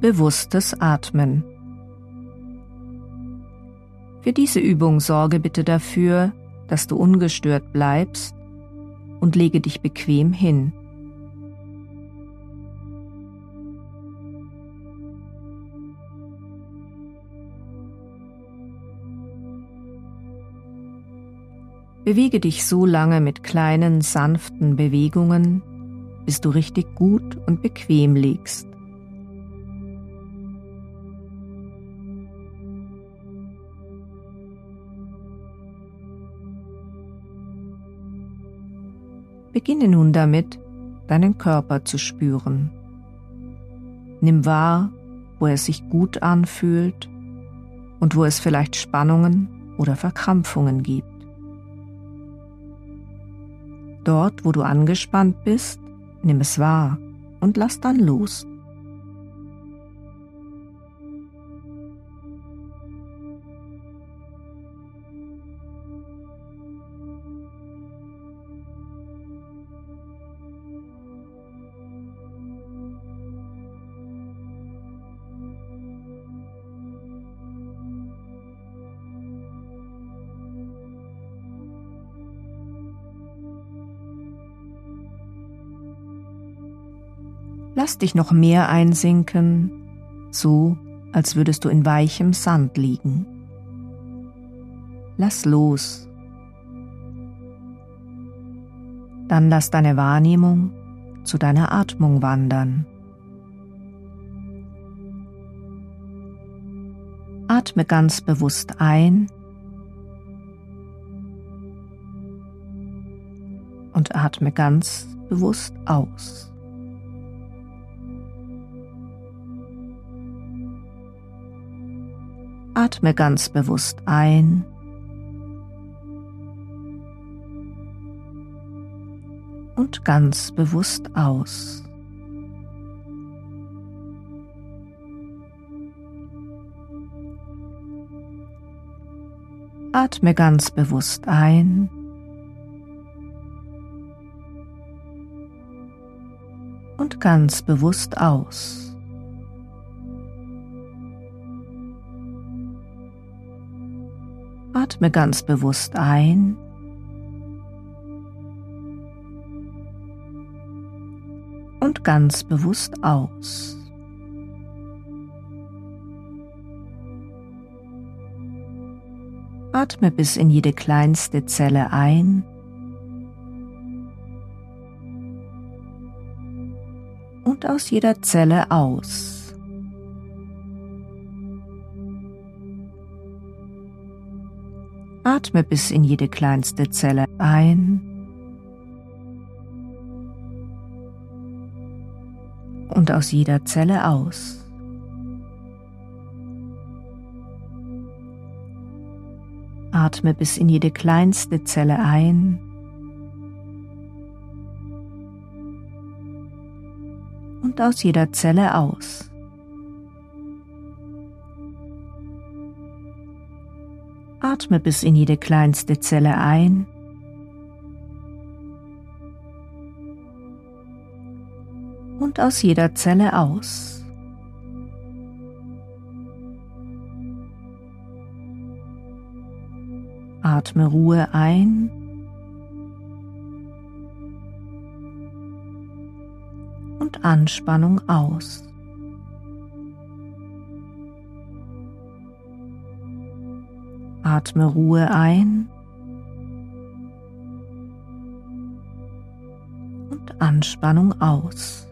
Bewusstes Atmen. Für diese Übung sorge bitte dafür, dass du ungestört bleibst und lege dich bequem hin. Bewege dich so lange mit kleinen, sanften Bewegungen, bis du richtig gut und bequem liegst. Beginne nun damit, deinen Körper zu spüren. Nimm wahr, wo er sich gut anfühlt und wo es vielleicht Spannungen oder Verkrampfungen gibt. Dort, wo du angespannt bist, nimm es wahr und lass dann los. Lass dich noch mehr einsinken, so als würdest du in weichem Sand liegen. Lass los. Dann lass deine Wahrnehmung zu deiner Atmung wandern. Atme ganz bewusst ein und atme ganz bewusst aus. Atme ganz bewusst ein. Und ganz bewusst aus. Atme ganz bewusst ein. Und ganz bewusst aus. Atme ganz bewusst ein. Und ganz bewusst aus. Atme bis in jede kleinste Zelle ein. Und aus jeder Zelle aus. Atme bis in jede kleinste Zelle ein und aus jeder Zelle aus. Atme bis in jede kleinste Zelle ein und aus jeder Zelle aus. Atme bis in jede kleinste Zelle ein. Und aus jeder Zelle aus. Atme Ruhe ein. Und Anspannung aus. Atme Ruhe ein und Anspannung aus.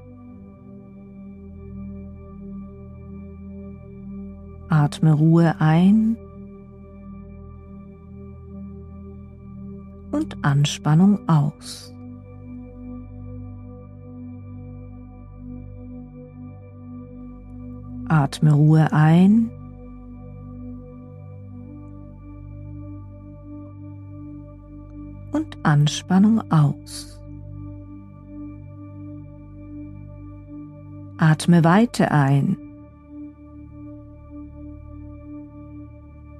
Atme Ruhe ein und Anspannung aus. Atme Ruhe ein Anspannung aus. Atme Weite ein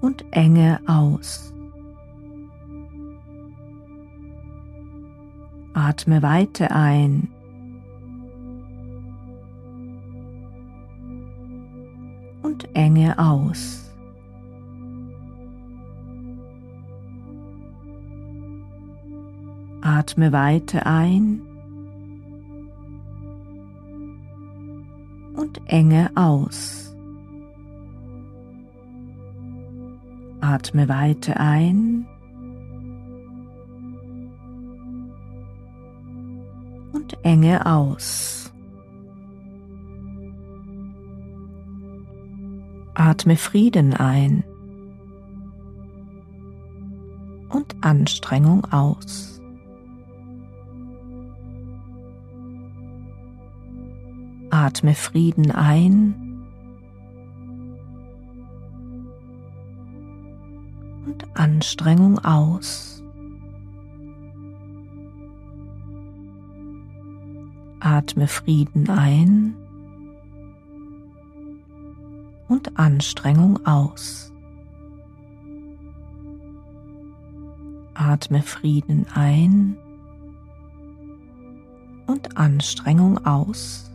und Enge aus. Atme Weite ein und Enge aus. Atme Weite ein und Enge aus. Atme Weite ein und Enge aus. Atme Frieden ein und Anstrengung aus. Atme Frieden ein und Anstrengung aus. Atme Frieden ein und Anstrengung aus. Atme Frieden ein und Anstrengung aus.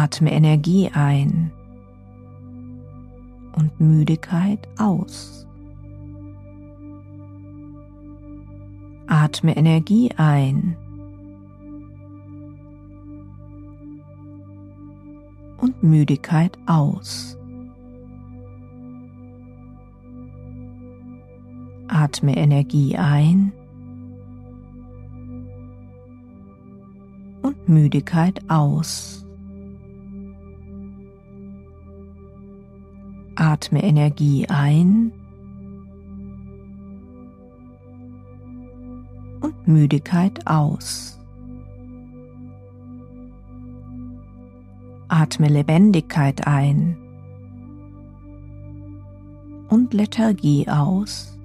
Atme Energie ein und Müdigkeit aus. Atme Energie ein und Müdigkeit aus. Atme Energie ein und Müdigkeit aus. Atme Energie ein und Müdigkeit aus. Atme Lebendigkeit ein und Lethargie aus.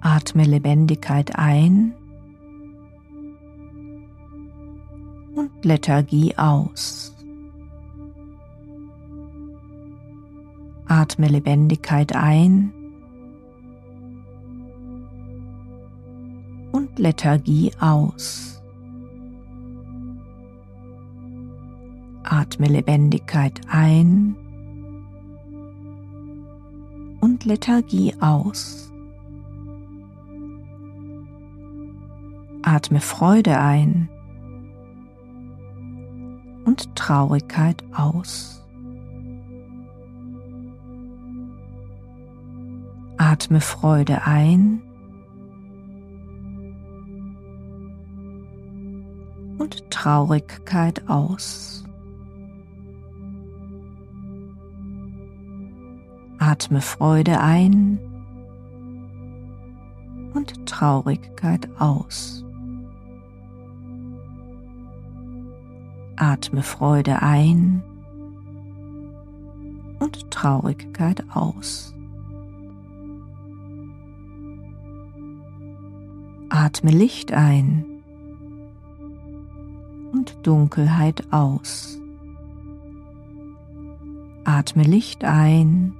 Atme Lebendigkeit ein und Lethargie aus. Atme Lebendigkeit ein und Lethargie aus. Atme Lebendigkeit ein und Lethargie aus. Atme Freude ein und Traurigkeit aus. Atme Freude ein und Traurigkeit aus. Atme Freude ein und Traurigkeit aus. Atme Freude ein und Traurigkeit aus. Atme Licht ein und Dunkelheit aus. Atme Licht ein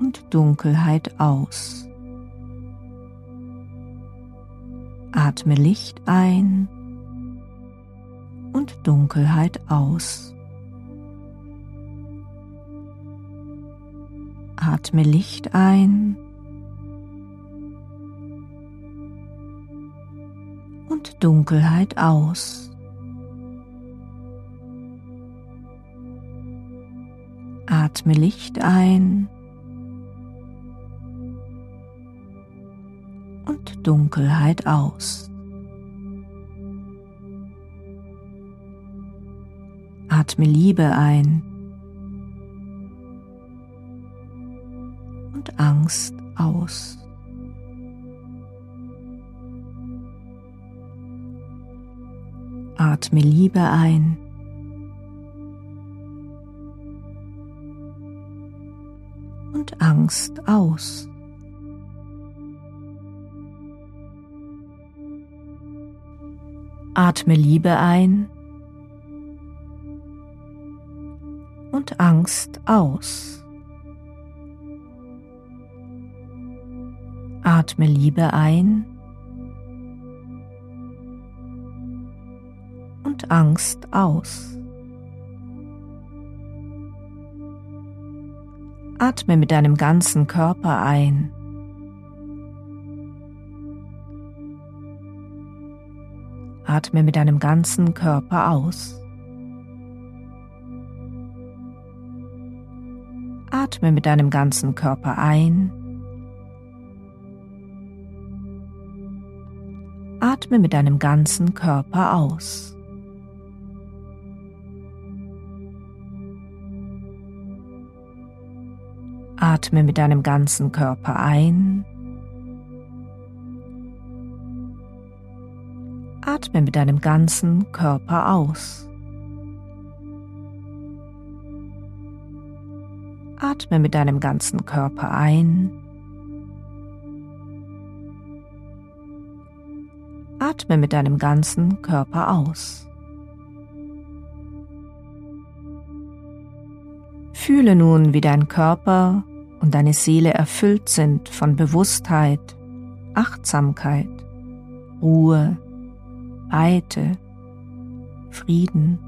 und Dunkelheit aus. Atme Licht ein und Dunkelheit aus. Atme Licht ein und Dunkelheit aus. Atme Licht ein und Dunkelheit aus. Atme Liebe ein und Angst aus. Atme Liebe ein. Und Angst aus. Atme Liebe ein und Angst aus. Atme Liebe ein Angst aus. Atme mit deinem ganzen Körper ein. Atme mit deinem ganzen Körper aus. Atme mit deinem ganzen Körper ein. Atme mit deinem ganzen Körper aus. Atme mit deinem ganzen Körper ein. Atme mit deinem ganzen Körper aus. Atme mit deinem ganzen Körper ein. Atme mit deinem ganzen Körper aus. Fühle nun, wie dein Körper und deine Seele erfüllt sind von Bewusstheit, Achtsamkeit, Ruhe, Weite, Frieden,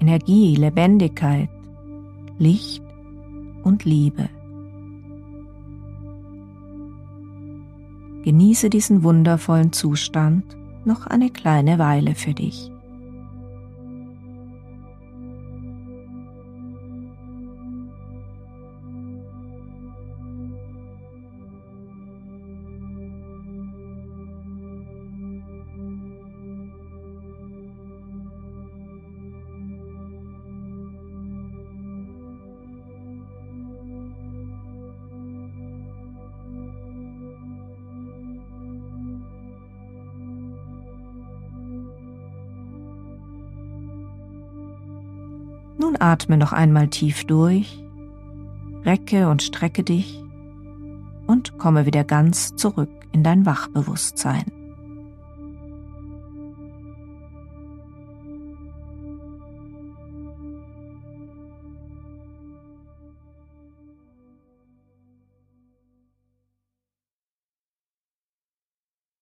Energie, Lebendigkeit, Licht und Liebe. Genieße diesen wundervollen Zustand noch eine kleine Weile für dich. Nun atme noch einmal tief durch, recke und strecke dich und komme wieder ganz zurück in dein Wachbewusstsein.